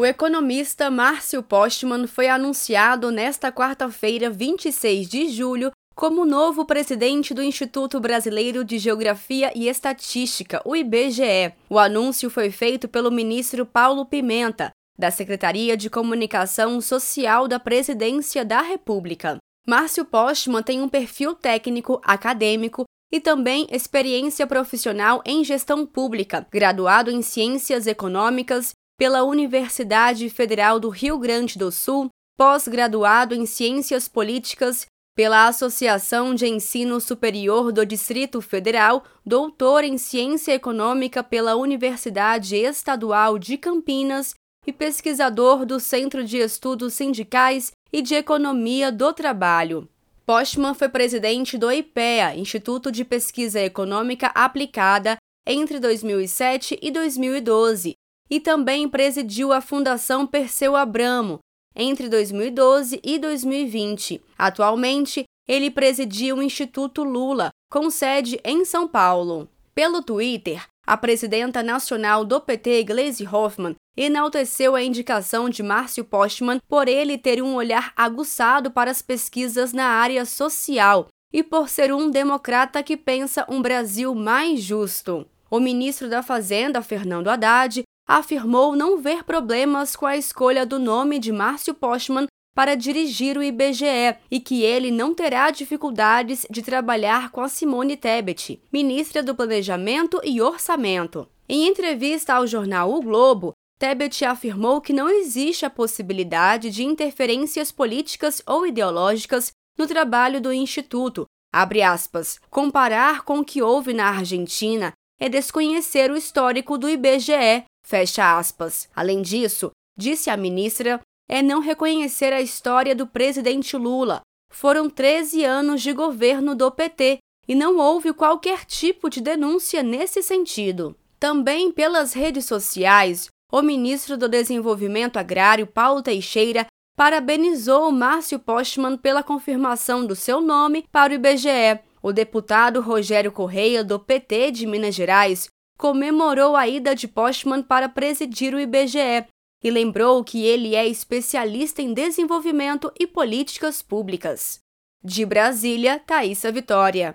O economista Márcio Postman foi anunciado nesta quarta-feira, 26 de julho, como novo presidente do Instituto Brasileiro de Geografia e Estatística, o IBGE. O anúncio foi feito pelo ministro Paulo Pimenta, da Secretaria de Comunicação Social da Presidência da República. Márcio Postman tem um perfil técnico, acadêmico e também experiência profissional em gestão pública, graduado em Ciências Econômicas pela Universidade Federal do Rio Grande do Sul, pós-graduado em Ciências Políticas pela Associação de Ensino Superior do Distrito Federal, doutor em Ciência Econômica pela Universidade Estadual de Campinas e pesquisador do Centro de Estudos Sindicais e de Economia do Trabalho. Postman foi presidente do IPEA, Instituto de Pesquisa Econômica Aplicada, entre 2007 e 2012, e também presidiu a Fundação Perseu Abramo entre 2012 e 2020. Atualmente, ele presidia o Instituto Lula, com sede em São Paulo. Pelo Twitter, a presidenta nacional do PT, Gleisi Hoffmann, enalteceu a indicação de Márcio Postman por ele ter um olhar aguçado para as pesquisas na área social e por ser um democrata que pensa um Brasil mais justo. O ministro da Fazenda, Fernando Haddad, afirmou não ver problemas com a escolha do nome de Márcio Postman para dirigir o IBGE e que ele não terá dificuldades de trabalhar com a Simone Tebet, ministra do Planejamento e Orçamento. Em entrevista ao jornal O Globo, Tebet afirmou que não existe a possibilidade de interferências políticas ou ideológicas no trabalho do Instituto. Aspas, comparar com o que houve na Argentina é desconhecer o histórico do IBGE, fecha aspas. Além disso, disse a ministra, é não reconhecer a história do presidente Lula. Foram 13 anos de governo do PT e não houve qualquer tipo de denúncia nesse sentido. Também pelas redes sociais, o ministro do Desenvolvimento Agrário, Paulo Teixeira, parabenizou Márcio Postman pela confirmação do seu nome para o IBGE. O deputado Rogério Correia, do PT de Minas Gerais, comemorou a ida de Postman para presidir o IBGE e lembrou que ele é especialista em desenvolvimento e políticas públicas. De Brasília, Thaisa Vitória.